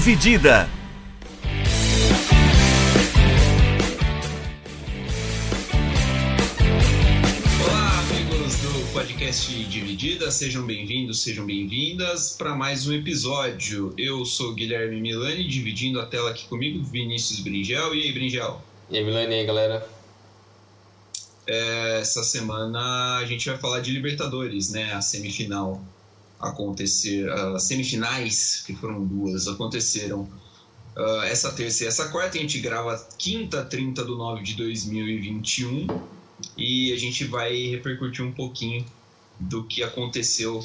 Dividida. Olá, amigos do podcast Dividida, sejam bem-vindos, sejam bem-vindas para mais um episódio. Eu sou Guilherme Milani, dividindo a tela aqui comigo, Vinícius Bringel. E aí, Bringel? E aí, Milani, e aí, galera? É, essa semana a gente vai falar de Libertadores, né? A semifinal acontecer, as semifinais, que foram duas, aconteceram uh, essa terça e essa quarta. A gente grava quinta, 30 de 9 de 2021 e a gente vai repercutir um pouquinho do que aconteceu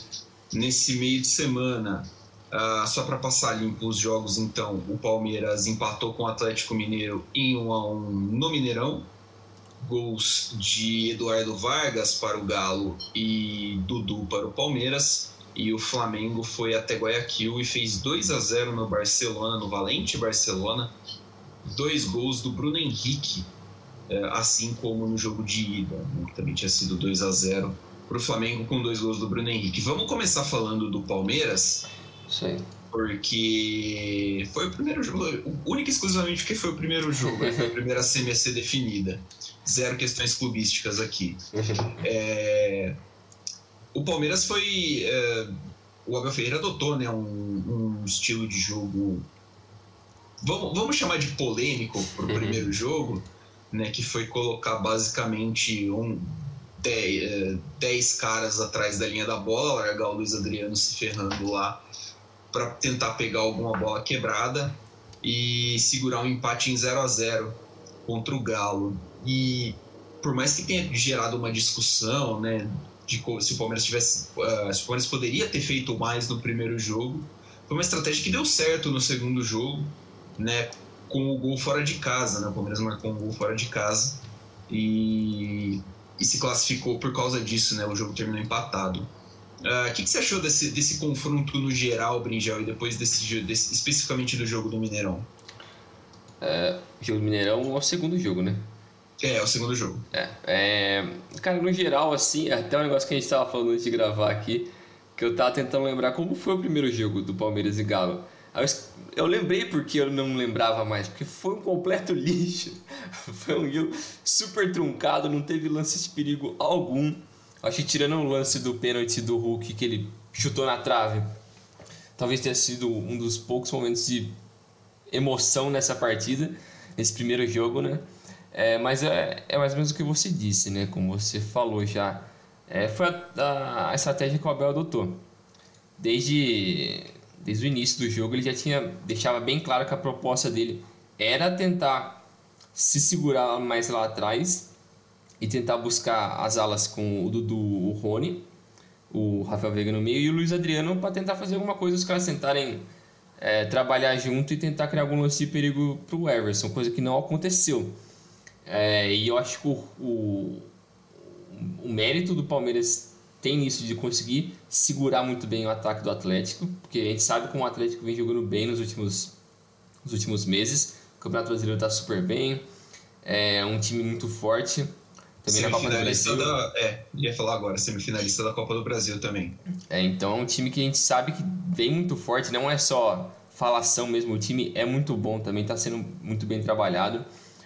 nesse meio de semana. Uh, só para passar limpo os jogos, então, o Palmeiras empatou com o Atlético Mineiro em 1 a 1 no Mineirão. Gols de Eduardo Vargas para o Galo e Dudu para o Palmeiras. E o Flamengo foi até Guayaquil e fez 2 a 0 no Barcelona, no Valente Barcelona. Dois gols do Bruno Henrique, eh, assim como no jogo de ida, né, que também tinha sido 2 a 0 para o Flamengo com dois gols do Bruno Henrique. Vamos começar falando do Palmeiras. Aí. Porque foi o primeiro jogo, única e exclusivamente porque foi o primeiro jogo, né? foi a primeira ser definida. Zero questões clubísticas aqui. É, o Palmeiras foi. É, o Abel Ferreira adotou né, um, um estilo de jogo. Vamos, vamos chamar de polêmico para o Uhum. primeiro jogo, né, que foi colocar basicamente um, 10, 10 caras atrás da linha da bola, largar o Luiz Adriano se ferrando lá para tentar pegar alguma bola quebrada e segurar um empate em 0 a 0 contra o Galo. E por mais que tenha gerado uma discussão, né, de se o Palmeiras tivesse, ah, se o Palmeiras poderia ter feito mais no primeiro jogo, foi uma estratégia que deu certo no segundo jogo, né, com o gol fora de casa, né, o Palmeiras marcou um gol fora de casa e, e se classificou por causa disso, né, o jogo terminou empatado. Ah, O que, que você achou desse, desse confronto no geral, Bringel, e depois desse, desse especificamente do jogo do Mineirão? O jogo do Mineirão é o segundo jogo, né? É, é o segundo jogo. É, é, Cara, no geral, assim, até um negócio que a gente tava falando antes de gravar aqui, que eu tava tentando lembrar como foi o primeiro jogo do Palmeiras e Galo. Eu, eu lembrei porque eu não lembrava mais, porque foi um completo lixo. Foi um jogo super truncado, não teve lance de perigo algum. Acho que tirando o lance do pênalti do Hulk que ele chutou na trave, talvez tenha sido um dos poucos momentos de emoção nessa partida, nesse primeiro jogo, né? É, mas é, é mais ou menos o que você disse, né? Como você falou já. É, foi a, a, a estratégia que o Abel adotou. Desde, desde o início do jogo, ele já tinha deixava bem claro que a proposta dele era tentar se segurar mais lá atrás e tentar buscar as alas com o Dudu, o Rony, o Rafael Veiga no meio e o Luiz Adriano para tentar fazer alguma coisa, os caras tentarem é, trabalhar junto e tentar criar algum lance de perigo para o Everson, coisa que não aconteceu. É, e eu acho que o, o, o mérito do Palmeiras tem nisso de conseguir segurar muito bem o ataque do Atlético, porque a gente sabe como o Atlético vem jogando bem nos últimos, nos últimos meses. O Campeonato Brasileiro está super bem, é um time muito forte. Também na Copa do Brasil. da. É, ia falar agora, semifinalista da Copa do Brasil também. É, então é um time que a gente sabe que vem muito forte, não é só falação mesmo, o time é muito bom também, está sendo muito bem trabalhado.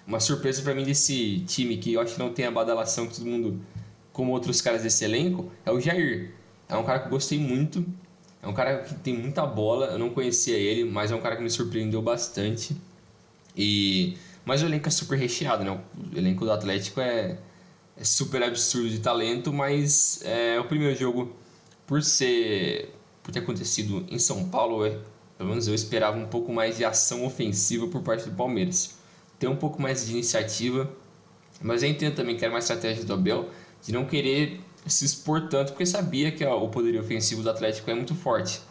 Uma surpresa para mim desse time que eu acho que não tem a badalação que todo mundo, como outros caras desse elenco, é o Jair. É um cara que eu gostei muito, é um cara que tem muita bola, eu não conhecia ele, mas é um cara que me surpreendeu bastante. E mas o elenco é super recheado, né? O elenco do Atlético é, é super absurdo de talento, mas é, o primeiro jogo por ser por ter acontecido em São Paulo, é, pelo menos eu esperava um pouco mais de ação ofensiva por parte do Palmeiras. Ter um pouco mais de iniciativa, mas eu entendo também que era uma estratégia do Abel de não querer se expor tanto, porque sabia que o poderio ofensivo do Atlético é muito forte.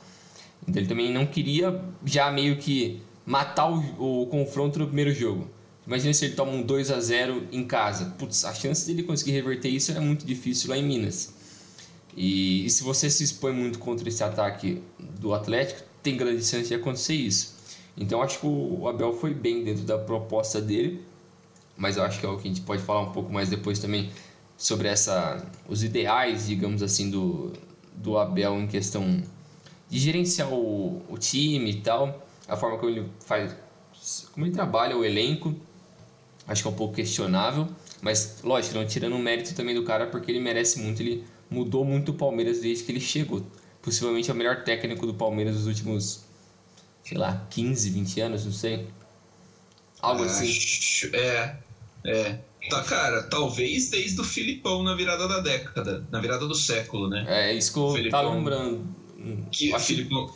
Então ele também não queria já meio que matar o, o confronto no primeiro jogo. Imagina se ele toma um 2 a 0 em casa. Putz, a chance dele conseguir reverter isso é muito difícil lá em Minas. E, e se você se expõe muito contra esse ataque do Atlético, tem grande chance de acontecer isso. Então acho que o Abel foi bem dentro da proposta dele, mas eu acho que é o que a gente pode falar um pouco mais depois também sobre essa os ideais, digamos assim, do, do Abel em questão de gerenciar o, o time e tal. a forma como ele faz, como ele trabalha o elenco, acho que é um pouco questionável, mas lógico, não tirando o mérito também do cara, porque ele merece muito, ele mudou muito o Palmeiras desde que ele chegou. Possivelmente é o melhor técnico do Palmeiras dos últimos, sei lá, 15, 20 anos, não sei. Algo assim. É, é. Tá, cara, talvez desde o Filipão na virada da década, na virada do século, né? É, isso que eu Filipão, tava lembrando. Que acho, Filipão...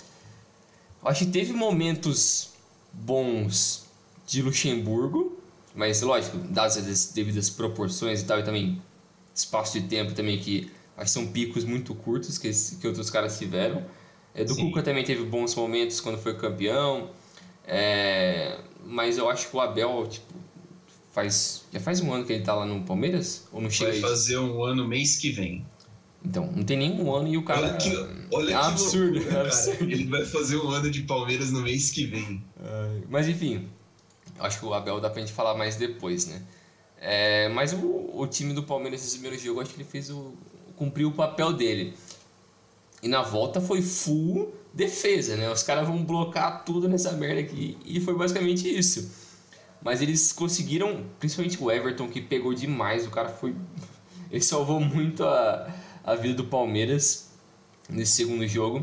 acho que teve momentos bons de Luxemburgo, mas lógico, dadas as devidas proporções e tal, e também espaço de tempo também que acho que são picos muito curtos que, que outros caras tiveram. É, do Sim. Cuca também teve bons momentos quando foi campeão, é, mas eu acho que o Abel, tipo, faz. Já faz um ano que ele tá lá no Palmeiras? Ou não chega Vai fazer um ano mês que vem. Então, não tem nenhum ano e o cara. Olha que, olha é que absurdo, loucura, é absurdo. Ele vai fazer um ano de Palmeiras no mês que vem. Mas enfim, acho que o Abel dá pra gente falar mais depois, né? É, mas o, o time do Palmeiras nesse primeiro jogo, acho que ele fez o. cumpriu o papel dele. E na volta foi full defesa, né? Os caras vão blocar tudo nessa merda aqui. E foi basicamente isso. Mas eles conseguiram, principalmente o Everton, que pegou demais. O cara foi. Ele salvou muito a, a vida do Palmeiras nesse segundo jogo.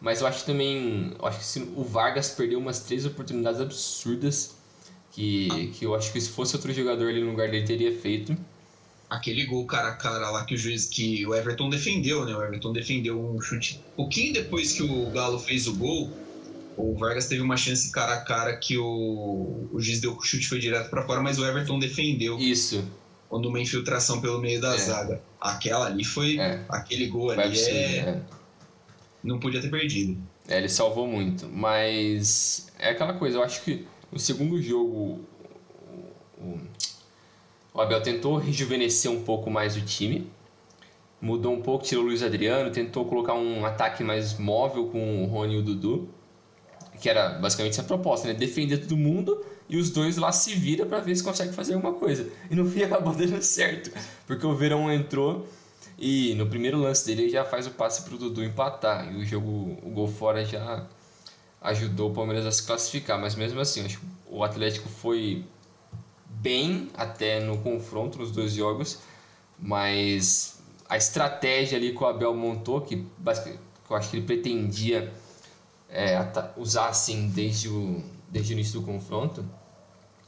Mas eu acho também. Eu acho que o Vargas perdeu umas três oportunidades absurdas. Que, que eu acho que se fosse outro jogador ali no lugar dele teria feito. Aquele gol cara a cara lá que o juiz. que o Everton defendeu, né? O Everton defendeu um chute. Pouquinho depois que o Galo fez o gol o Vargas teve uma chance cara a cara que o, o juiz deu o chute foi direto para fora, mas o Everton defendeu. Isso. Quando uma infiltração pelo meio da é. zaga. Aquela ali foi. É. Aquele gol ali ser, é... é... Não podia ter perdido. É, ele salvou muito. Mas é aquela coisa, eu acho que no segundo jogo o, o Abel tentou rejuvenescer um pouco mais o time. Mudou um pouco, tirou o Luiz Adriano, tentou colocar um ataque mais móvel com o Rony e o Dudu que era basicamente essa proposta, né? Defender todo mundo e os dois lá se viram para ver se consegue fazer alguma coisa. E no fim acabou dando certo, porque o Verão entrou e no primeiro lance dele ele já faz o passe pro Dudu empatar e o jogo, o gol fora já ajudou o Palmeiras a se classificar, mas mesmo assim, acho que o Atlético foi bem até no confronto nos dois jogos, mas a estratégia ali que o Abel montou, que, que eu acho que ele pretendia é, usar assim desde o, desde o início do confronto,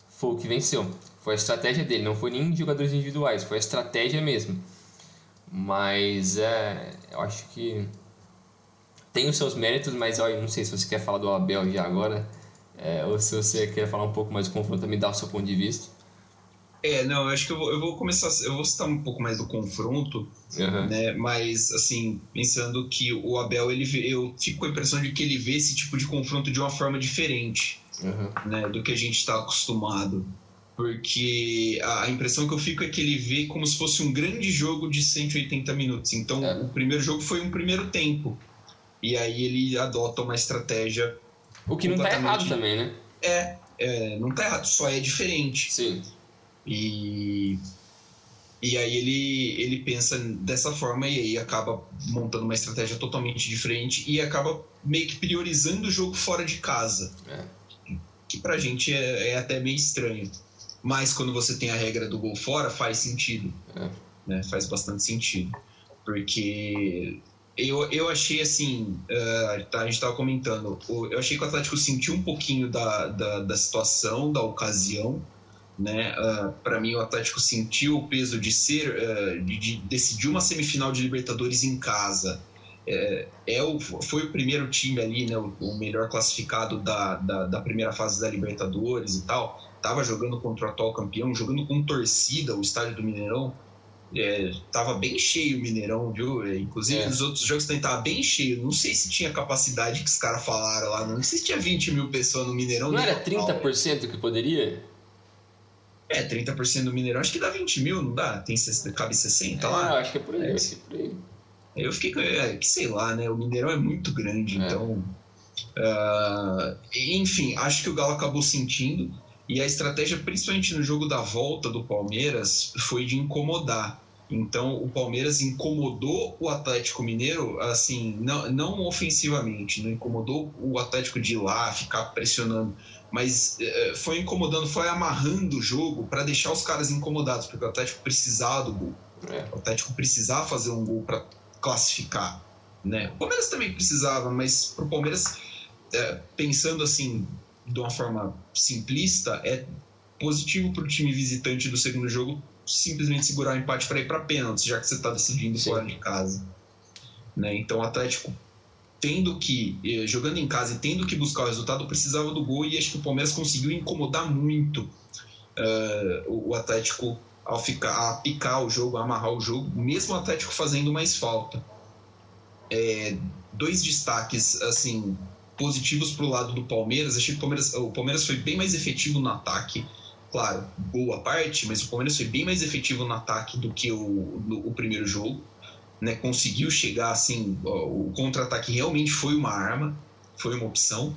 foi o que venceu. Foi a estratégia dele, não foi nem de jogadores individuais, foi a estratégia mesmo. Mas é, eu acho que tem os seus méritos, mas eu não sei se você quer falar do Abel já agora, é, ou se você quer falar um pouco mais do confronto, também dar o seu ponto de vista. É, não, eu acho que eu vou, eu vou começar, eu vou citar um pouco mais do confronto, uhum. né? Mas assim, pensando que o Abel, ele eu fico com a impressão de que ele vê esse tipo de confronto de uma forma diferente, uhum. né, do que a gente está acostumado. Porque a, impressão que eu fico é que ele vê como se fosse um grande jogo de 180 minutos. Então, é. o primeiro jogo foi um primeiro tempo. E aí ele adota uma estratégia. O que não está errado também, né? É, é, não está errado, só é diferente. Sim. E, e aí ele, ele pensa dessa forma e aí acaba montando uma estratégia totalmente diferente e acaba meio que priorizando o jogo fora de casa. É. Que pra gente é, é, até meio estranho. Mas quando você tem a regra do gol fora, faz sentido. É. Né? Faz bastante sentido. Porque eu, eu achei assim, uh, tá, a gente estava comentando, eu achei que o Atlético sentiu um pouquinho da, da, da situação, da ocasião, né? Uh, ah, para mim, o Atlético sentiu o peso de ser, uh, de, de, decidir uma semifinal de Libertadores em casa. É, é o, foi o primeiro time ali, né, o, o melhor classificado da, da, da, primeira fase da Libertadores e tal. Tava jogando contra o atual campeão, jogando com torcida, o estádio do Mineirão. É, tava bem cheio o Mineirão, viu? É, inclusive é. nos outros jogos também tava bem cheio. Não sei se tinha capacidade que os caras falaram lá, não. não sei se tinha 20 mil pessoas no Mineirão. Não era 30% que poderia? É, 30% do Mineirão, acho que dá 20 mil, não dá? Tem, cabe 60 é, lá? acho que é por aí, é. acho que é por aí. Eu fiquei com. É, que sei lá, né? O Mineirão é muito grande, é. então. Uh, enfim, acho que o Galo acabou sentindo. E a estratégia, principalmente no jogo da volta do Palmeiras, foi de incomodar. Então o Palmeiras incomodou o Atlético Mineiro, assim, não, não ofensivamente, não incomodou o Atlético de ir lá, ficar pressionando, mas eh, foi incomodando, foi amarrando o jogo para deixar os caras incomodados, porque o Atlético precisava do gol. É. O Atlético precisava fazer um gol para classificar. Né? O Palmeiras também precisava, mas para o Palmeiras, é, pensando assim, de uma forma simplista, é positivo para o time visitante do segundo jogo simplesmente segurar o empate para ir para pênaltis, já que você está decidindo Sim. fora de casa. Né? Então o Atlético tendo que, eh, jogando em casa e tendo que buscar o resultado, precisava do gol e acho que o Palmeiras conseguiu incomodar muito uh, o Atlético ao ficar, a picar o jogo, a amarrar o jogo, mesmo o Atlético fazendo mais falta. É, dois destaques assim positivos para o lado do Palmeiras. Achei que o Palmeiras, o Palmeiras foi bem mais efetivo no ataque. Claro, boa parte, mas o Palmeiras foi bem mais efetivo no ataque do que o, no, o primeiro jogo. Né? Conseguiu chegar assim, o contra-ataque realmente foi uma arma, foi uma opção.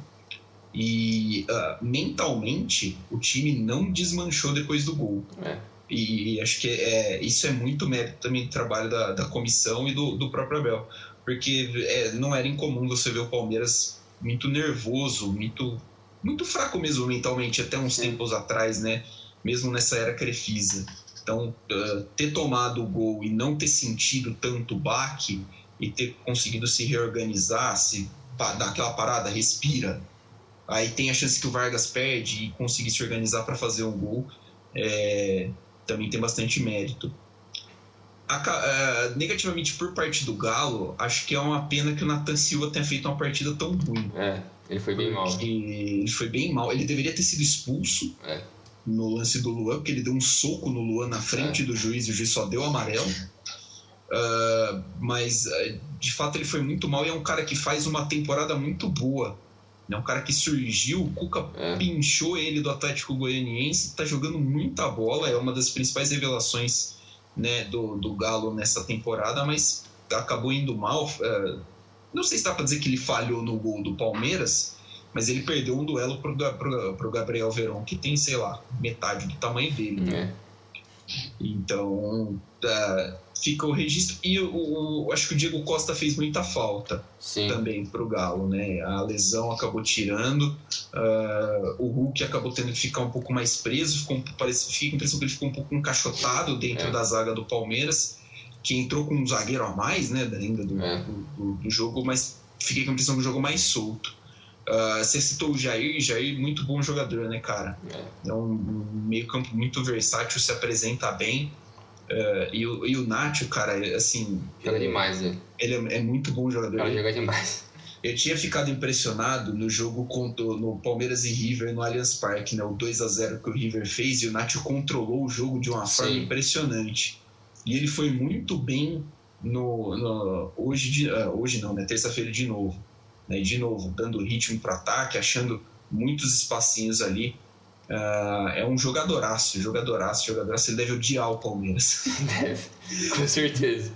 E uh, mentalmente o time não desmanchou depois do gol. É. E, acho que é, isso é muito mérito também do trabalho da, da comissão e do, do próprio Abel. Porque é, não era incomum você ver o Palmeiras muito nervoso, muito, muito fraco mesmo mentalmente, até uns tempos atrás, né? Mesmo nessa era Crefisa. Então, uh, ter tomado o gol e não ter sentido tanto baque e ter conseguido se reorganizar, se dar aquela parada, respira. Aí tem a chance que o Vargas perde e conseguir se organizar para fazer um gol. É, também tem bastante mérito. A, uh, negativamente por parte do Galo, acho que é uma pena que o Nathan Silva tenha feito uma partida tão ruim. É, ele foi bem mal. Ele foi bem mal. Ele deveria ter sido expulso é. No lance do Luan, porque ele deu um soco no Luan na frente é. do juiz e o juiz só deu amarelo. Uh, mas de fato ele foi muito mal e é um cara que faz uma temporada muito boa. É um cara que surgiu, o Cuca é. pinchou ele do Atlético Goianiense, está jogando muita bola, é uma das principais revelações né, do, do Galo nessa temporada, mas acabou indo mal. É, não sei se dá para dizer que ele falhou no gol do Palmeiras, mas ele perdeu um duelo pro, pro, pro Gabriel Verón, que tem, sei lá, metade do tamanho dele. Né? É. Então, uh, fica o registro. E o, o, acho que o Diego Costa fez muita falta Sim. também para o Galo, né? A lesão acabou tirando, uh, o Hulk acabou tendo que ficar um pouco mais preso, ficou, parece, fica a impressão que ele ficou um pouco encaixotado dentro é. da zaga do Palmeiras, que entrou com um zagueiro a mais, né? Ainda do, é. do, do, do jogo, mas fiquei com a impressão que o jogo mais solto. Uh, você citou o Jair, Jair muito bom jogador, né, cara? É, um meio campo muito versátil, se apresenta bem. Uh, e, o, e o Nacho, cara, assim. Joga ele, demais, né? Ele é, é, muito bom jogador. Ele joga demais. Eu tinha ficado impressionado no jogo contra, no Palmeiras e River no Allianz Parque, né? O 2 a 0 que o River fez e o Nacho controlou o jogo de uma Sim. forma impressionante. E ele foi muito bem no, no hoje, de, uh, hoje não, né? Terça-feira de novo né? de novo, dando ritmo para ataque, achando muitos espacinhos ali. Uh, é um jogadoraço, jogadoraço, jogadoraço. Ele deve odiar o Palmeiras. Deve, com certeza.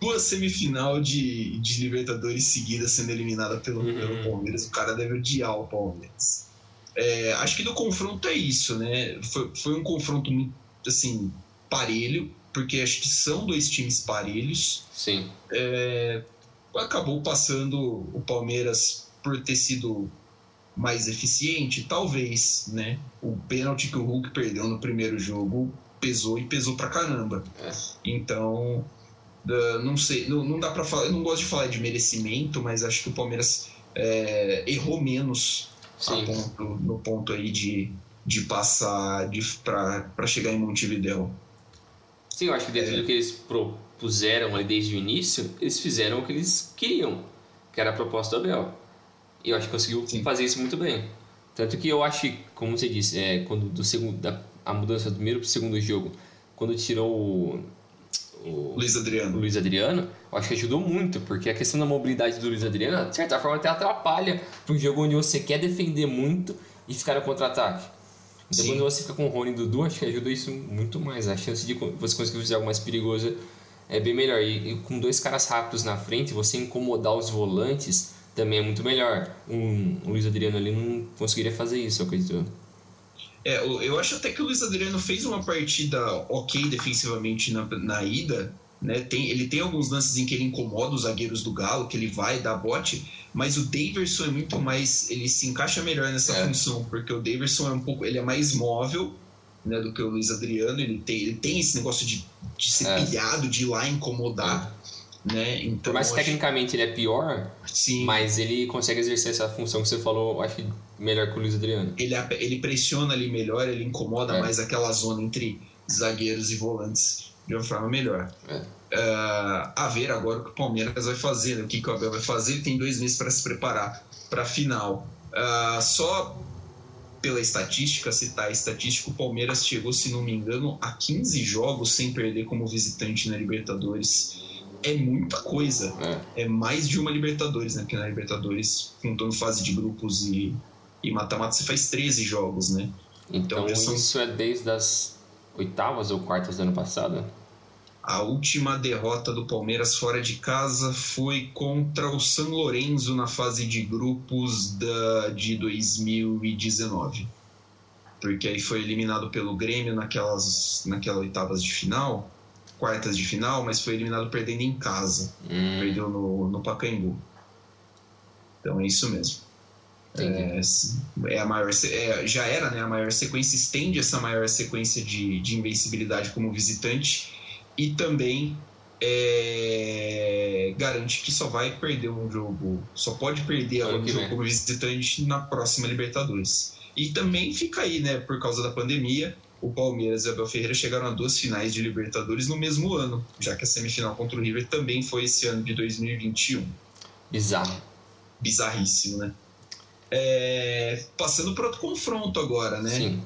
Duas semifinal de, de Libertadores seguidas sendo eliminada pelo, uhum. pelo Palmeiras. O cara deve odiar o Palmeiras. É, acho que do confronto é isso, né? Foi, foi um confronto muito, assim, parelho, porque acho que são dois times parelhos. Sim. É, acabou passando o Palmeiras por ter sido mais eficiente, talvez, né? O pênalti que o Hulk perdeu no primeiro jogo pesou e pesou pra caramba. É. Então, não sei, não, não dá para falar, eu não gosto de falar de merecimento, mas acho que o Palmeiras é, errou menos ponto, no ponto aí de, de passar de, para chegar em Montevideo. Sim, eu acho que dentro é. do que eles pro, puseram ali desde o início, eles fizeram o que eles queriam, que era a proposta do Abel. E eu acho que conseguiu Sim. fazer isso muito bem. Tanto que eu acho como você disse, é, quando do segundo, da, a mudança do primeiro para o segundo jogo, quando tirou o, o Luiz Adriano. O Luiz Adriano, eu acho que ajudou muito, porque a questão da mobilidade do Luiz Adriano, de certa forma, até atrapalha para um jogo onde você quer defender muito e ficar no contra-ataque. Então, Sim. quando você fica com o Rony e Dudu, acho que ajuda isso muito mais. A chance de você conseguir fazer algo mais perigoso é bem melhor. E, e, com dois caras rápidos na frente, você incomodar os volantes também é muito melhor. Um, o Luiz Adriano ali não conseguiria fazer isso, eu acredito. É, eu acho até que o Luiz Adriano fez uma partida ok defensivamente na, na ida. Né? Tem, ele tem alguns lances em que ele incomoda os zagueiros do Galo, que ele vai dar bote, mas o Daverson é muito mais. Ele se encaixa melhor nessa é. função, porque o Daverson é um pouco. Ele é mais móvel né, do que o Luiz Adriano. Ele tem, ele tem esse negócio de, de ser é. pilhado, de ir lá incomodar. Né? Então, Por mais tecnicamente ele é pior, Sim. mas ele consegue exercer essa função que você falou, acho que melhor que o Luiz Adriano. Ele, ele pressiona ali melhor, ele incomoda é. mais aquela zona entre zagueiros e volantes de uma forma melhor. É. Uh, a ver agora o que o Palmeiras vai fazer, né? o que, que o Abel vai fazer. Ele tem dois meses para se preparar para a final. Uh, só pela estatística, citar a estatística, o Palmeiras chegou, se não me engano, a 15 jogos sem perder como visitante na Libertadores é muita coisa. É. é mais de uma Libertadores, né? Porque na Libertadores, contando fase de grupos e, e mata-mata, você faz 13 jogos, né? Então, então são... isso é desde as oitavas ou quartas do ano passado? A última derrota do Palmeiras fora de casa foi contra o San Lorenzo na fase de grupos da, de 2019. Porque aí foi eliminado pelo Grêmio naquelas, naquelas oitavas de final quartas de final, mas foi eliminado perdendo em casa. Hum. Perdeu no, no Pacaembu. Então é isso mesmo. É, é, a maior, é, já era né, a maior sequência, estende essa maior sequência de, de invencibilidade como visitante e também é, garante que só vai perder um jogo, só pode perder um jogo como visitante na próxima Libertadores. E também fica aí, né, por causa da pandemia, o Palmeiras e o Abel Ferreira chegaram a duas finais de Libertadores no mesmo ano, já que a semifinal contra o River também foi esse ano de 2021. Bizarro. Bizarríssimo, né? É, passando para outro confronto agora, né? Sim.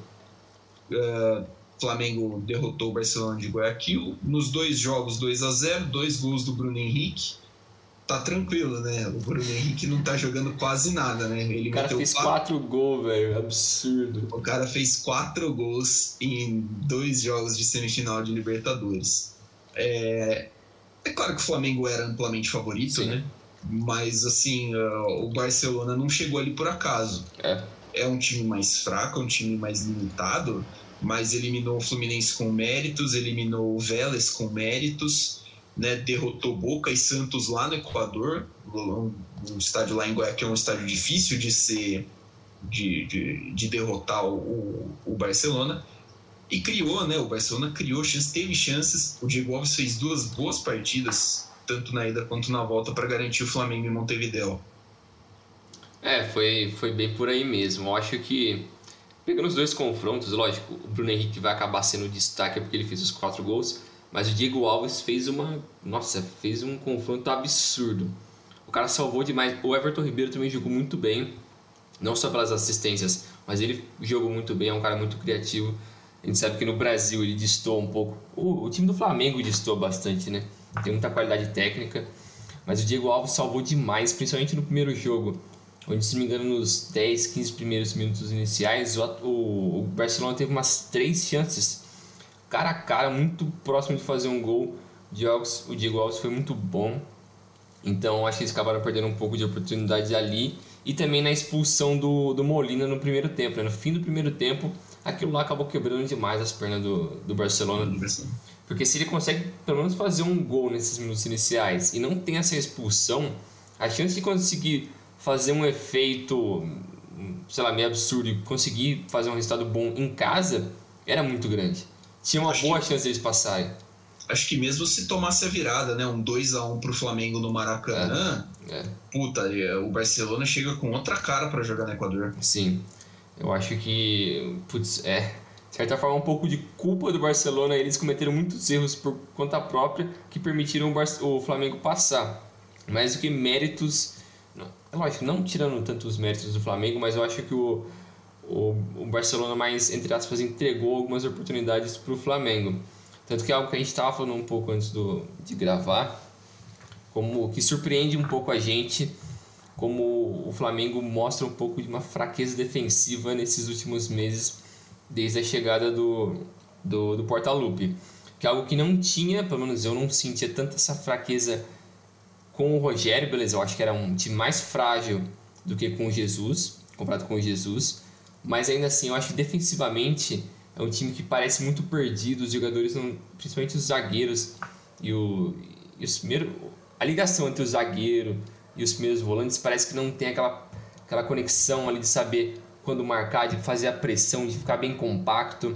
Uh, Flamengo derrotou o Barcelona de Guayaquil nos dois jogos 2 a 0 dois gols do Bruno Henrique tá tranquilo, né? O Bruno Henrique não tá jogando quase nada, né? Ele o cara fez quatro... quatro gols, velho. Absurdo. O cara fez quatro gols em dois jogos de semifinal de Libertadores. É, é claro que o Flamengo era amplamente favorito, Sim. né? Mas, assim, uh, o Barcelona não chegou ali por acaso. É. É um time mais fraco, é um time mais limitado, mas eliminou o Fluminense com méritos, eliminou o Vélez com méritos né, derrotou Boca e Santos lá no Equador, um, um estádio lá em Guayaquil é um estádio difícil de ser de, de, de derrotar o, o, Barcelona e criou, né, o Barcelona criou chances, teve chances, o Diego Alves fez duas boas partidas, tanto na ida quanto na volta para garantir o Flamengo em Montevideo. É, foi, foi bem por aí mesmo. Eu acho que pegando os dois confrontos, lógico, o Bruno Henrique vai acabar sendo destaque porque ele fez os quatro gols, mas o Diego Alves fez uma. Nossa, fez um confronto absurdo. O cara salvou demais. O Everton Ribeiro também jogou muito bem. Não só pelas assistências, mas ele jogou muito bem, é um cara muito criativo. A gente sabe que no Brasil ele distou um pouco. O, o time do Flamengo distou bastante, né? Tem muita qualidade técnica. Mas o Diego Alves salvou demais, principalmente no primeiro jogo. Onde, se não me engano, nos 10, 15 primeiros minutos iniciais, o, o, o Barcelona teve umas três chances cara a cara, muito próximo de fazer um gol. O Diego Alves foi muito bom. Então acho que eles acabaram perdendo um pouco de oportunidade ali. E também na expulsão do, do Molina no primeiro tempo. Né? No fim do primeiro tempo, aquilo lá acabou quebrando demais as pernas do, do Barcelona. Porque se ele consegue pelo menos fazer um gol nesses minutos iniciais e não tem essa expulsão, a chance de conseguir fazer um efeito, sei lá, meio absurdo e conseguir fazer um resultado bom em casa era muito grande tinha uma acho boa que, chance deles passarem. Acho que mesmo se tomasse a virada, né? Um 2x1 pro Flamengo no Maracanã, é, é. puta, é, o Barcelona chega com outra cara para jogar no Equador. Sim. Eu acho que, putz, é, de certa forma, um pouco de culpa do Barcelona. Eles cometeram muitos erros por conta própria que permitiram o Flamengo passar. Mais do que méritos. É lógico, não tirando tanto os méritos do Flamengo, mas eu acho que o, o, o Barcelona mais, entre aspas, entregou algumas oportunidades para o Flamengo. Tanto que é algo que a gente estava falando um pouco antes do, de gravar, como que surpreende um pouco a gente, como o Flamengo mostra um pouco de uma fraqueza defensiva nesses últimos meses, desde a chegada do, do, do Portaluppi. Que é algo que não tinha, pelo menos eu não sentia tanta essa fraqueza com o Rogério, beleza, eu acho que era um time mais frágil do que com o Jesus, comparado com o Jesus, mas ainda assim eu acho que defensivamente é um time que parece muito perdido, os jogadores, não, principalmente os zagueiros e, o, e os primeiros, a ligação entre o zagueiro e os primeiros volantes parece que não tem aquela, aquela conexão ali de saber quando marcar, de fazer a pressão, de ficar bem compacto.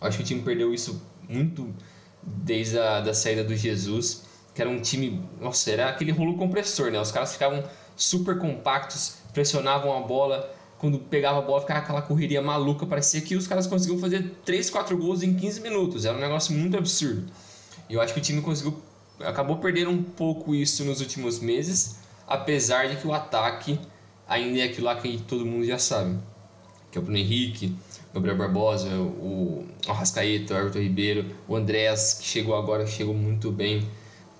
Eu acho que o time perdeu isso muito desde a da saída do Jesus, que era um time, nossa, era aquele rolo compressor, né? Os caras ficavam super compactos, pressionavam a bola, quando pegava a bola ficava aquela correria maluca, parecia que os caras conseguiam fazer 3, 4 gols em 15 minutos, era um negócio muito absurdo. E eu acho que o time conseguiu acabou perdendo um pouco isso nos últimos meses, apesar de que o ataque ainda é aquilo lá que todo mundo já sabe, que é o Bruno Henrique, Gabriel Barbosa, o Arrascaeta, o Everton Ribeiro, o Andrés, que chegou agora, chegou muito bem,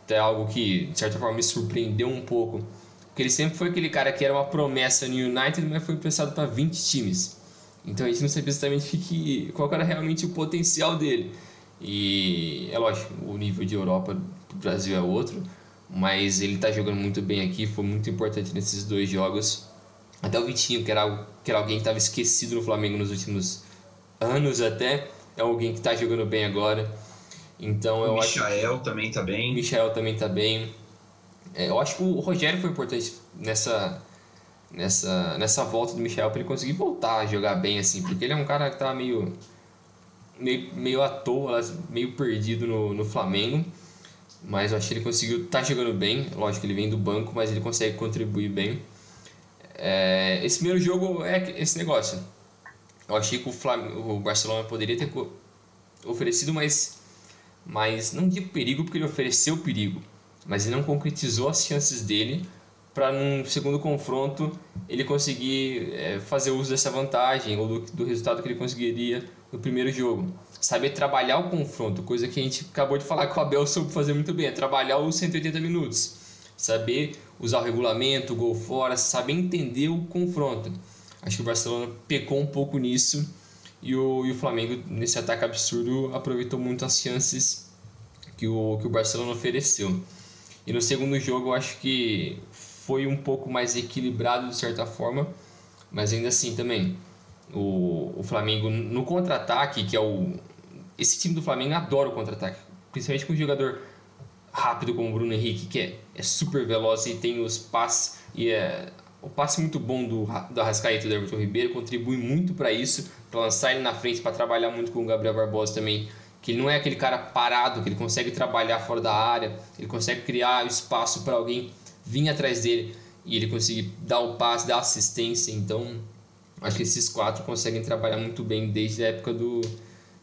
até algo que de certa forma me surpreendeu um pouco, porque ele sempre foi aquele cara que era uma promessa no United, mas foi emprestado para 20 times. Então a gente não sabia exatamente que, qual era realmente o potencial dele. E é lógico, o nível de Europa do Brasil é outro, mas ele está jogando muito bem aqui, foi muito importante nesses dois jogos. Até o Vitinho, que era, que era alguém que estava esquecido no Flamengo nos últimos anos até, é alguém que está jogando bem agora. Então eu o Michael acho... também está bem. O Michael também está bem. É, eu acho que o Rogério foi importante nessa, nessa, nessa volta do Michel para ele conseguir voltar a jogar bem, assim, porque ele é um cara que tá meio, meio, meio à toa, meio perdido no, no Flamengo. Mas eu acho que ele conseguiu tá jogando bem. Lógico que ele vem do banco, mas ele consegue contribuir bem. É, esse primeiro jogo é esse negócio. Eu achei que o, Flamengo, o Barcelona poderia ter oferecido mais, mais, não digo perigo, porque ele ofereceu perigo, mas ele não concretizou as chances dele para num segundo confronto ele conseguir é, fazer uso dessa vantagem ou do, do, resultado que ele conseguiria no primeiro jogo. Saber trabalhar o confronto, coisa que a gente acabou de falar que o Abel soube fazer muito bem, é trabalhar os 180 minutos. Saber usar o regulamento, o gol fora, saber entender o confronto. Acho que o Barcelona pecou um pouco nisso e o, e o Flamengo, nesse ataque absurdo, aproveitou muito as chances que o, que o Barcelona ofereceu. E no segundo jogo eu acho que foi um pouco mais equilibrado de certa forma, mas ainda assim também. O, o Flamengo no contra-ataque, que é o. Esse time do Flamengo adora o contra-ataque, principalmente com um jogador rápido como o Bruno Henrique, que é, é super veloz e tem os passes. E é, o passe muito bom do, do Arrascaeta e do Everton Ribeiro contribui muito para isso, lançar ele na frente, para trabalhar muito com o Gabriel Barbosa também que ele não é aquele cara parado, que ele consegue trabalhar fora da área, ele consegue criar espaço para alguém vir atrás dele e ele conseguir dar o passe, dar assistência. Então, acho que esses quatro conseguem trabalhar muito bem desde a época do,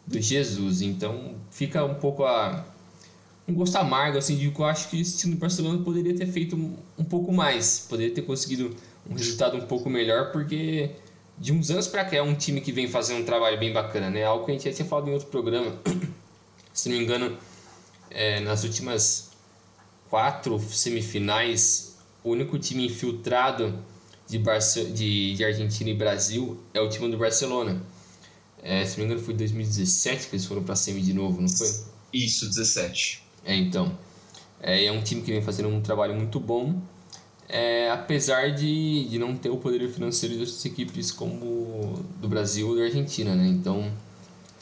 do Jesus. Então, fica um pouco a um gosto amargo assim de que eu acho que esse time do Barcelona poderia ter feito um, um pouco mais, poderia ter conseguido um resultado um pouco melhor, porque de uns anos para cá é um time que vem fazendo um trabalho bem bacana, né? Algo que a gente já tinha falado em outro programa. Se não me engano, é, nas últimas quatro semifinais, o único time infiltrado de, Barce de, de Argentina e Brasil é o time do Barcelona. É, se não me engano, foi em 2017 que eles foram para a semi de novo, não foi? Isso, 17. É, então. É, é um time que vem fazendo um trabalho muito bom é, apesar de, de não ter o poder financeiro das equipes como do Brasil ou da Argentina, né? Então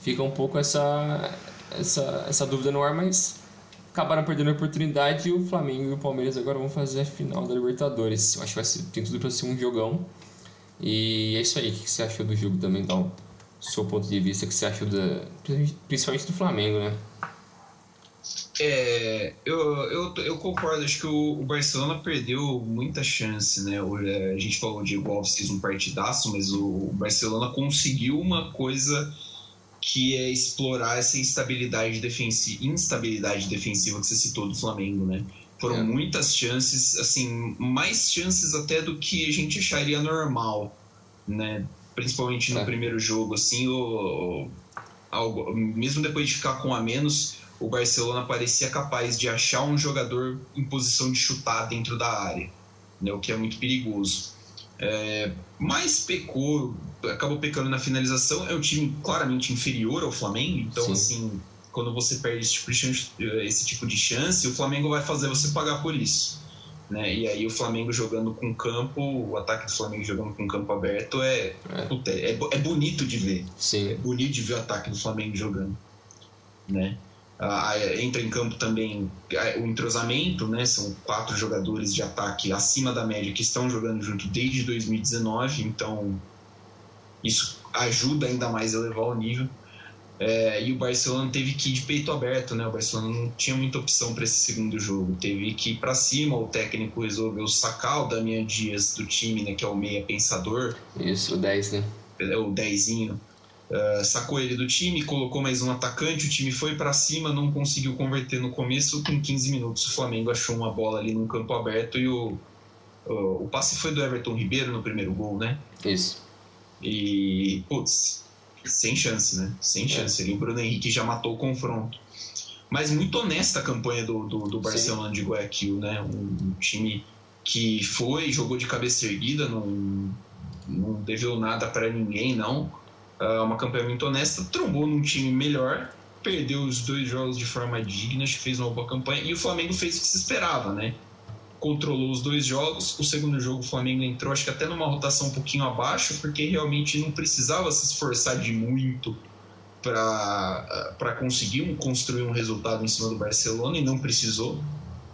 fica um pouco essa, essa, essa dúvida no ar, mas acabaram perdendo a oportunidade e o Flamengo e o Palmeiras agora vão fazer a final da Libertadores. Eu acho que vai ser, tem tudo para ser um jogão. E é isso aí. O que você achou do jogo também? Então, seu ponto de vista, o que você achou da, principalmente do Flamengo, né? É, eu, eu, eu concordo, acho que o, o, Barcelona perdeu muita chance, né? É, a gente falou de Alves fez um partidaço, mas o, o, Barcelona conseguiu uma coisa que é explorar essa instabilidade defensiva, instabilidade defensiva que você citou do Flamengo, né? Foram é. muitas chances, assim, mais chances até do que a gente acharia normal, né? Principalmente no é. primeiro jogo, assim, o, o, mesmo depois de ficar com a menos, o Barcelona parecia capaz de achar um jogador em posição de chutar dentro da área, né, o que é muito perigoso. É, mas pecou, acabou pecando na finalização. É um time claramente inferior ao Flamengo, então, Sim. assim, quando você perde esse tipo, de chance, esse tipo de chance, o Flamengo vai fazer você pagar por isso. Né? E aí o Flamengo jogando com campo, o ataque do Flamengo jogando com campo aberto é, é. É, é bonito de ver. Sim. É bonito de ver o ataque do Flamengo jogando. Né? Entra em campo também o entrosamento, né? São quatro jogadores de ataque acima da média que estão jogando junto desde 2019, então isso ajuda ainda mais a elevar o nível. É, e o Barcelona teve que ir de peito aberto, né? O Barcelona não tinha muita opção para esse segundo jogo. Teve que ir para cima, o técnico resolveu sacar o Damian Dias do time, né? Que é o meia pensador. Isso, o 10, né? É, o 10 Uh, sacou ele do time, colocou mais um atacante, o time foi para cima, não conseguiu converter no começo, com 15 minutos o Flamengo achou uma bola ali no campo aberto e o, o, o passe foi do Everton Ribeiro no primeiro gol, né? Isso. E, putz, sem chance, né? Sem é. chance. Ali o Bruno Henrique já matou o confronto. Mas muito honesta a campanha do, do, do Barcelona Sim. de Guayaquil, né? Um, um, time que foi, jogou de cabeça erguida, não, não deveu nada para ninguém, não uma campanha muito honesta, trombou num time melhor, perdeu os dois jogos de forma digna, fez uma boa campanha e o Flamengo fez o que se esperava, né? Controlou os dois jogos. O segundo jogo o Flamengo entrou, acho que até numa rotação um pouquinho abaixo, porque realmente não precisava se esforçar de muito para conseguir construir um resultado em cima do Barcelona e não precisou.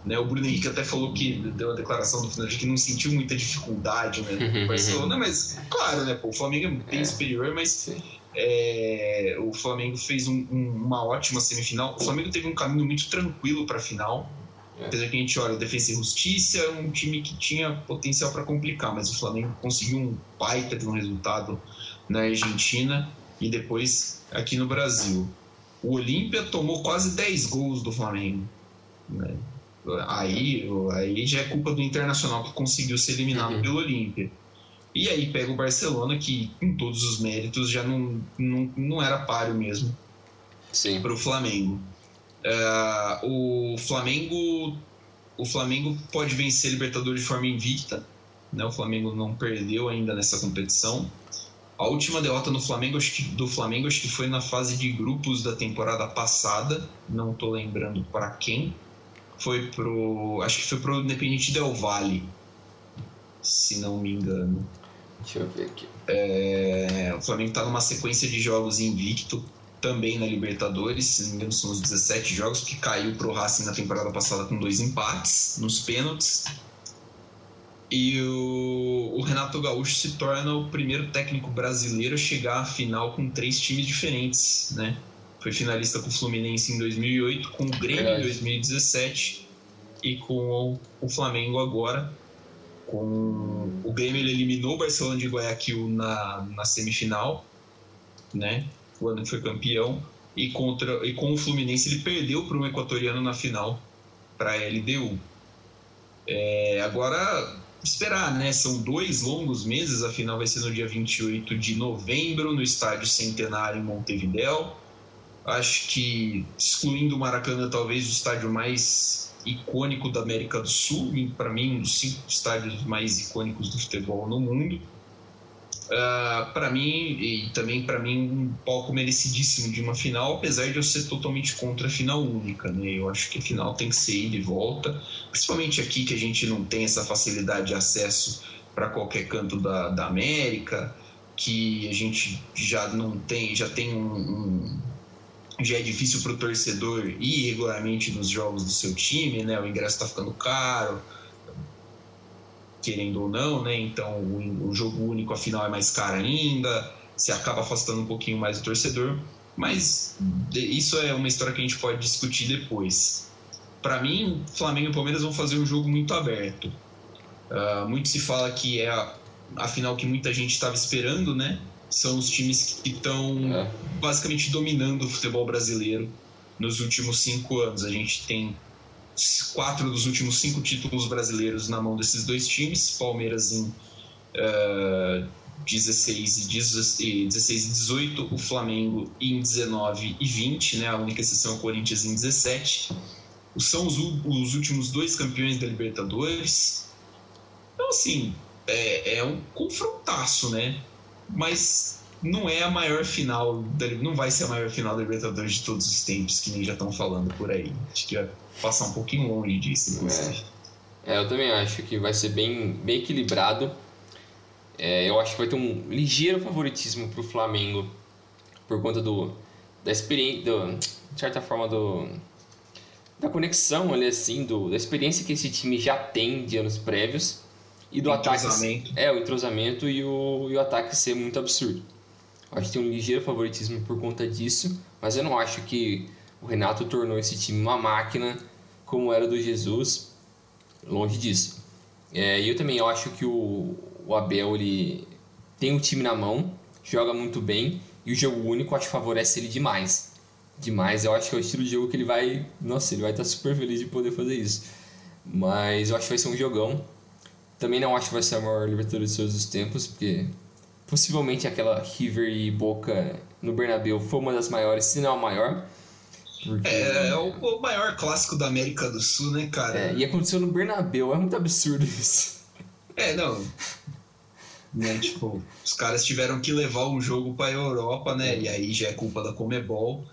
Né? O Bruno Henrique até falou que deu a declaração do final de que não sentiu muita dificuldade né, no Barcelona, mas claro, né, pô, o Flamengo é bem é. superior, mas é, o Flamengo fez um, um, uma ótima semifinal. O Flamengo teve um caminho muito tranquilo para a final. É. Apesar que a gente olha o Defesa e Justiça, é um time que tinha potencial para complicar, mas o Flamengo conseguiu um baita de um resultado na Argentina e depois aqui no Brasil. O Olímpia tomou quase 10 gols do Flamengo. Né? Aí, aí já é culpa do Internacional que conseguiu ser eliminado uhum. pelo Olímpia. E aí pega o Barcelona, que com todos os méritos já não, não, não era páreo mesmo para o Flamengo. Uh, o Flamengo o Flamengo pode vencer a Libertadores de forma invicta. Né? O Flamengo não perdeu ainda nessa competição. A última derrota no Flamengo, acho que, do Flamengo acho que foi na fase de grupos da temporada passada. Não estou lembrando para quem foi pro. Acho que foi pro Independente Del Valle, se não me engano. Deixa eu ver aqui. É, o Flamengo tá numa sequência de jogos invicto, também na Libertadores, se não me engano são os 17 jogos, que caiu pro Racing na temporada passada com dois empates nos pênaltis. E o, o, Renato Gaúcho se torna o primeiro técnico brasileiro a chegar à final com três times diferentes, né? Foi finalista com o Fluminense em 2008, com o Grêmio em 2017 e com o Flamengo agora. Com o Grêmio ele eliminou o Barcelona de Guayaquil na, na semifinal, né? O ano que foi campeão. E, contra, e com o Fluminense ele perdeu para um equatoriano na final, para a LDU. É, agora, esperar, né? São dois longos meses, a final vai ser no dia 28 de novembro, no Estádio Centenário em Montevidéu. Acho que, excluindo o Maracanã, talvez o estádio mais icônico da América do Sul, para mim, um dos cinco estádios mais icônicos do futebol no mundo. Uh, ah, para mim, e também para mim, um palco merecidíssimo de uma final, apesar de eu ser totalmente contra a final única. Né? Eu acho que a final tem que ser ida e volta, principalmente aqui que a gente não tem essa facilidade de acesso para qualquer canto da, da América, que a gente já não tem, já tem um, um já é difícil para o torcedor ir regularmente nos jogos do seu time, né? O ingresso está ficando caro, querendo ou não, né? Então o, jogo único afinal é mais caro ainda, se acaba afastando um pouquinho mais o torcedor. Mas isso é uma história que a gente pode discutir depois. Para mim, Flamengo e Palmeiras vão fazer um jogo muito aberto. Uh, muito se fala que é a, a final que muita gente estava esperando, né? São os times que estão é. basicamente dominando o futebol brasileiro nos últimos cinco anos. A gente tem quatro dos últimos cinco títulos brasileiros na mão desses dois times, Palmeiras em uh, 16, e 16 e 18, o Flamengo em 19 e 20, né? a única exceção é o Corinthians em 17. São os, os últimos dois campeões da Libertadores. Então, assim, é, é um confrontaço, né? Mas não é a maior final, não vai ser a maior final da Libertadores de todos os tempos, que nem já estão falando por aí. Acho que vai passar um pouquinho longe disso. É. É, eu também acho que vai ser bem, bem equilibrado. É, eu acho que vai ter um ligeiro favoritismo para o Flamengo por conta do da experiência, de certa forma do da conexão ali assim, do, da experiência que esse time já tem de anos prévios e do ataque é o entrosamento e o, e o ataque ser muito absurdo. Eu acho que tem um ligeiro favoritismo por conta disso, mas eu não acho que o Renato tornou esse time uma máquina como era do Jesus, longe disso. É, e eu também acho que o, o Abel ele tem o time na mão, joga muito bem e o jogo único acho que favorece ele demais. Demais, eu acho que é o estilo de jogo que ele vai. Nossa, ele vai estar super feliz de poder fazer isso. Mas eu acho que vai ser um jogão. Também não acho que vai ser a maior Libertadores de todos os tempos, porque possivelmente aquela River e Boca no Bernabéu foi uma das maiores, se não a maior. Porque... É, é o, maior clássico da América do Sul, né, cara? É, e aconteceu no Bernabéu, é muito absurdo isso. É, não. né, tipo, os caras tiveram que levar o jogo pra Europa, né? E aí já é culpa da Comebol.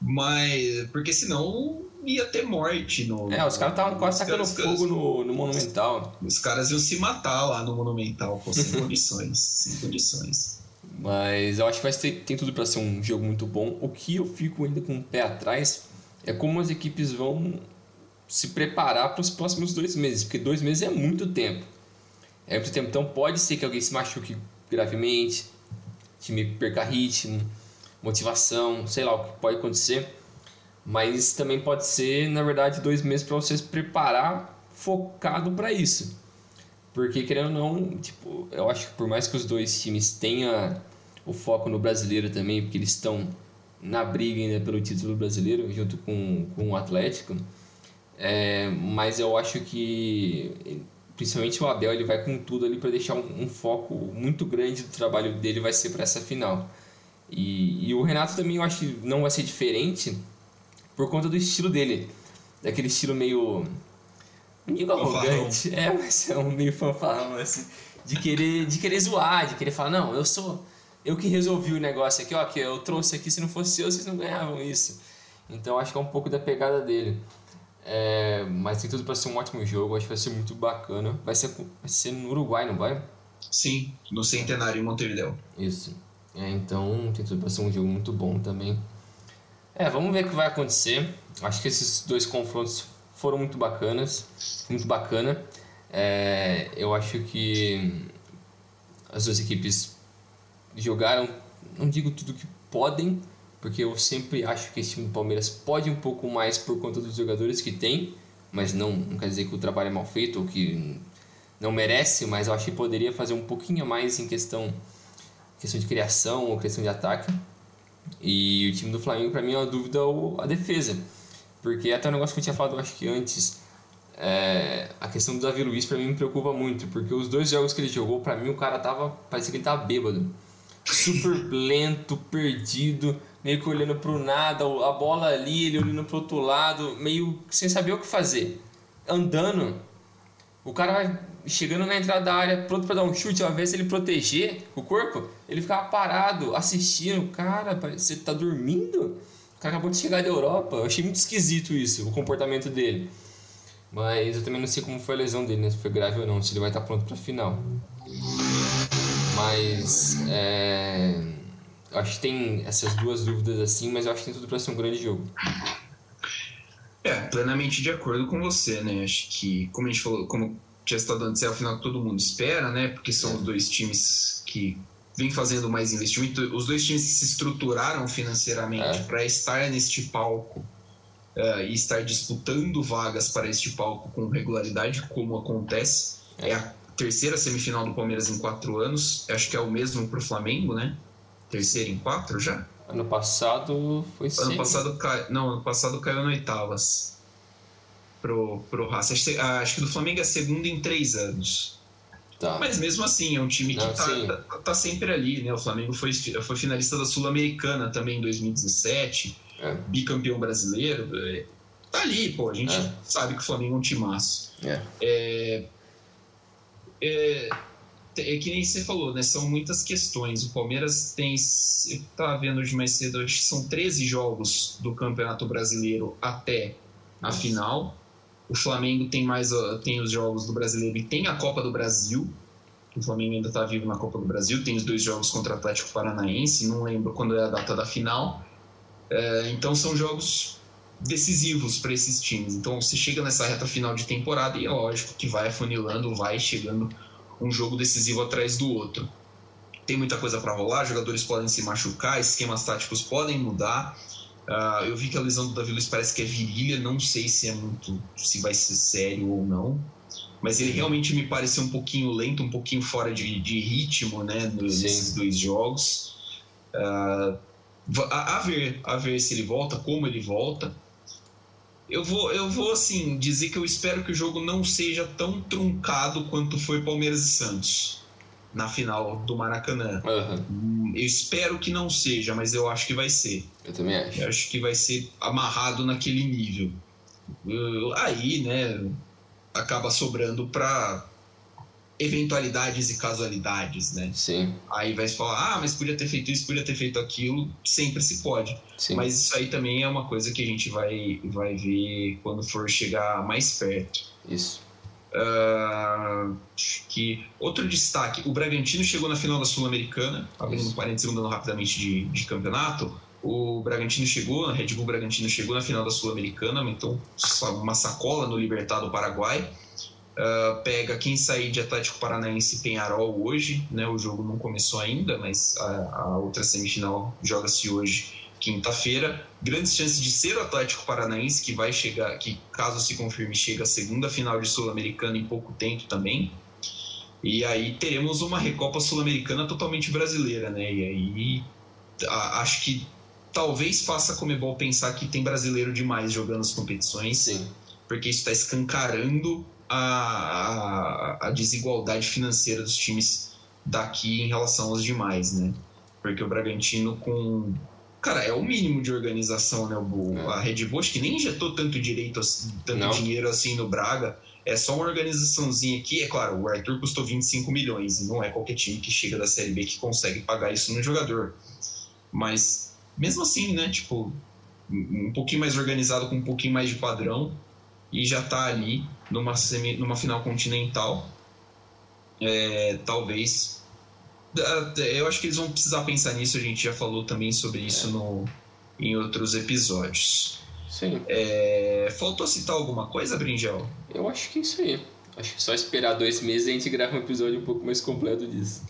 Mas. Porque senão ia ter morte no. É, os caras estavam quase sacando fogo no, no Monumental. Os caras iam se matar lá no Monumental, pô, sem condições. sem condições. Mas eu acho que vai ter, tem tudo para ser um jogo muito bom. O que eu fico ainda com o pé atrás é como as equipes vão se preparar para os próximos dois meses, porque dois meses é muito tempo. É muito tempo. Então pode ser que alguém se machuque gravemente, time perca ritmo, motivação, sei lá o que pode acontecer. Mas também pode ser, na verdade, dois meses para você se preparar focado para isso. Porque, querendo ou não, tipo, eu acho que por mais que os dois times tenham o foco no brasileiro também, porque eles estão na briga ainda pelo título brasileiro, junto com, com o Atlético, é, mas eu acho que principalmente o Abel ele vai com tudo ali para deixar um, um, foco muito grande do trabalho dele vai ser para essa final. E, e o Renato também eu acho que não vai ser diferente por conta do estilo dele, daquele estilo meio digo arrogante, é, mas é um meio fanfarrão, assim, de querer, de querer zoar, de querer falar, não, eu sou, eu que resolvi o negócio aqui, ó, que eu trouxe aqui, se não fosse eu, vocês não ganhavam isso. Então acho que é um pouco da pegada dele. É, mas tem tudo para ser um ótimo jogo, acho que vai ser muito bacana. Vai ser, vai ser no Uruguai, não vai? Sim, no Centenário em Montevideo. Isso. É, então tem tudo para ser um jogo muito bom também. É, vamos ver o que vai acontecer. Acho que esses dois confrontos foram muito bacanas, muito bacana. É, eu acho que as duas equipes jogaram, não digo tudo que podem, porque eu sempre acho que esse time do Palmeiras pode um pouco mais por conta dos jogadores que tem, mas não, não quer dizer que o trabalho é mal feito ou que não merece, mas eu acho que poderia fazer um pouquinho mais em questão, questão de criação ou questão de ataque. E o time do Flamengo, para mim, é uma dúvida ou a defesa porque até o negócio que eu tinha falado, acho que antes, é, a questão do Davi Luiz pra mim me preocupa muito, porque os dois jogos que ele jogou, pra mim o cara tava, parecia que ele tava bêbado. Super lento, perdido, meio que olhando pro nada, a bola ali, ele olhando pro outro lado, meio sem saber o que fazer. Andando, o cara vai chegando na entrada da área, pronto para dar um chute, invés de ele proteger o corpo, ele ficava parado, assistindo. Cara, você tá dormindo? O cara acabou de chegar da Europa. Eu achei muito esquisito isso, o comportamento dele. Mas eu também não sei como foi a lesão dele, né? Se foi grave ou não, se ele vai estar pronto para final. Mas é, acho que tem essas duas dúvidas assim, mas eu acho que tem tudo para ser um grande jogo. É, plenamente de acordo com você, né? Acho que, como a gente falou, como já está dando é o final que todo mundo espera, né? Porque são os dois times que vem fazendo mais investimento. Os dois times se estruturaram financeiramente é. para estar neste palco uh, e estar disputando vagas para este palco com regularidade, como acontece. É. é a terceira semifinal do Palmeiras em quatro anos. Acho que é o mesmo para o Flamengo, né? Terceira em quatro já? Ano passado foi Ano passado cai... Não, ano passado caiu no oitavas pro, pro Racing. Acho, acho que do Flamengo é a segunda em três anos. Tá. Mas mesmo assim, é um time que está tá, tá, sempre ali, né? O Flamengo foi, foi finalista da Sul-Americana também em 2017, é. bicampeão brasileiro. É, tá ali, pô. A gente é. sabe que o Flamengo é um timaço. É. É, é, é, que nem você falou, né? São muitas questões. O Palmeiras tem. Eu tava vendo hoje mais cedo, acho que são 13 jogos do Campeonato Brasileiro até a final. O Flamengo tem mais tem os jogos do Brasileiro e tem a Copa do Brasil. O Flamengo ainda está vivo na Copa do Brasil. Tem os dois jogos contra o Atlético Paranaense. Não lembro quando é a data da final. É, então são jogos decisivos para esses times. Então você chega nessa reta final de temporada e é lógico que vai afunilando, vai chegando um jogo decisivo atrás do outro. Tem muita coisa para rolar, jogadores podem se machucar, esquemas táticos podem mudar. Uh, eu vi que a lesão do Davi Luiz parece que é virilha, não sei se é muito, se vai ser sério ou não. Mas ele realmente me pareceu um pouquinho lento, um pouquinho fora de, de ritmo, né, nesses dois jogos. Uh, a, a, ver, a ver se ele volta, como ele volta. Eu vou, eu vou assim dizer que eu espero que o jogo não seja tão truncado quanto foi Palmeiras e Santos na final do Maracanã. Uhum. Eu espero que não seja, mas eu acho que vai ser. Eu também acho. Eu acho que vai ser amarrado naquele nível. Aí, né, acaba sobrando para eventualidades e casualidades, né? Sim. Aí vai se falar, ah, mas podia ter feito isso, podia ter feito aquilo, sempre se pode. Sim. Mas isso aí também é uma coisa que a gente vai, vai ver quando for chegar mais perto. Isso. Uh, que outro destaque, o Bragantino chegou na final da Sul-Americana, abrindo um parênteses rapidamente de, de campeonato. O Bragantino chegou, a Red Bull Bragantino chegou na final da Sul-Americana, então uma sacola no Libertado do Paraguai. Uh, pega quem sair de Atlético Paranaense e Penharol hoje, né? O jogo não começou ainda, mas a, a outra semifinal joga-se hoje, quinta-feira. Grandes chances de ser o Atlético Paranaense, que vai chegar, que caso se confirme, chega a segunda final de Sul-Americana em pouco tempo também. E aí teremos uma Recopa Sul-Americana totalmente brasileira, né? E aí a, acho que talvez faça a Comebol pensar que tem brasileiro demais jogando as competições. Sim. Porque isso está escancarando a, a, a desigualdade financeira dos times daqui em relação aos demais, né? Porque o Bragantino com Cara, é o mínimo de organização, né? O, é. A Red Bull acho que nem injetou tanto direito, tanto não. dinheiro assim no Braga. É só uma organizaçãozinha aqui. É claro, o Arthur custou 25 milhões e não é qualquer time que chega da Série B que consegue pagar isso no jogador. Mas, mesmo assim, né? Tipo, um pouquinho mais organizado, com um pouquinho mais de padrão e já tá ali numa, semi, numa final continental. É, talvez. Eu acho que eles vão precisar pensar nisso, a gente já falou também sobre isso é. no, em outros episódios. Sim. É, faltou citar alguma coisa, Brinjel? Eu acho que é isso aí. Acho que só esperar dois meses e a gente grava um episódio um pouco mais completo disso.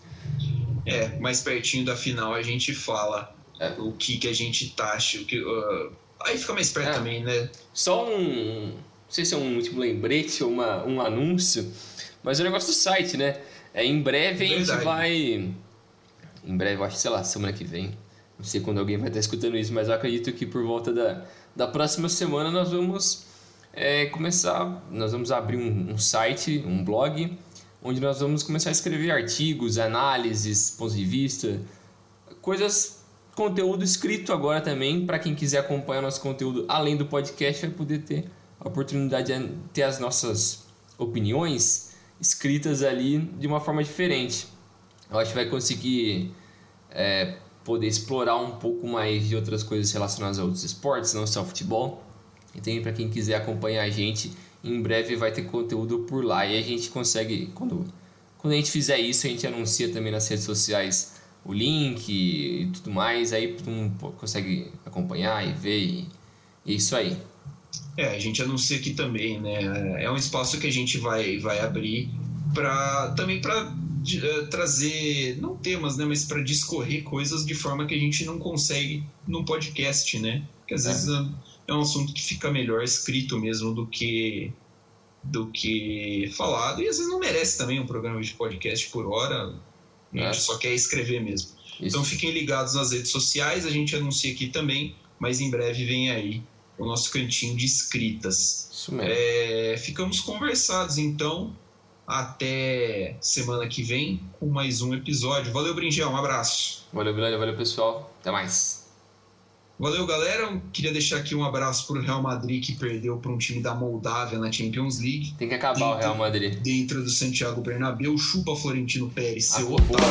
É, mais pertinho da final a gente fala é. o que, que a gente tá. O que, uh, aí fica mais perto é. também, né? Só um, não sei se é um último lembrete ou uma, um anúncio, mas é o negócio do site, né? É, em breve a gente vai. Em breve, acho, sei lá, semana que vem. Não sei quando alguém vai estar escutando isso, mas eu acredito que por volta da, da próxima semana nós vamos é, começar. Nós vamos abrir um, um site, um blog, onde nós vamos começar a escrever artigos, análises, pontos de vista, coisas conteúdo escrito agora também para quem quiser acompanhar nosso conteúdo além do podcast vai poder ter a oportunidade de ter as nossas opiniões escritas ali de uma forma diferente. Eu acho que vai conseguir é, poder explorar um pouco mais de outras coisas relacionadas a outros esportes, não só futebol. Então, para quem quiser acompanhar a gente, em breve vai ter conteúdo por lá e a gente consegue, quando, quando a gente fizer isso, a gente anuncia também nas redes sociais o link e tudo mais, aí todo mundo consegue acompanhar e ver e, e é isso aí. É, a gente anuncia aqui também, né? É um espaço que a gente vai, vai abrir para também para uh, eh, trazer não temas, né, mas para discorrer coisas de forma que a gente não consegue num podcast, né? Que às é. vezes é um assunto que fica melhor escrito mesmo do que do que falado e às vezes não merece também um programa de podcast por hora. A gente é. só quer escrever mesmo. Isso. Então fiquem ligados nas redes sociais, a gente anuncia aqui também, mas em breve vem aí o nosso cantinho de escritas. Isso mesmo. É, ficamos conversados, então. Até semana que vem com mais um episódio. Valeu, Bringel. Um abraço. Valeu, Brilho. Valeu, pessoal. Até mais. Valeu, galera. Eu queria deixar aqui um abraço para o Real Madrid que perdeu para um time da Moldávia na Champions League. Tem que acabar dentro, o Real Madrid. Dentro do Santiago Bernabéu. Chupa Florentino Pérez, seu otário.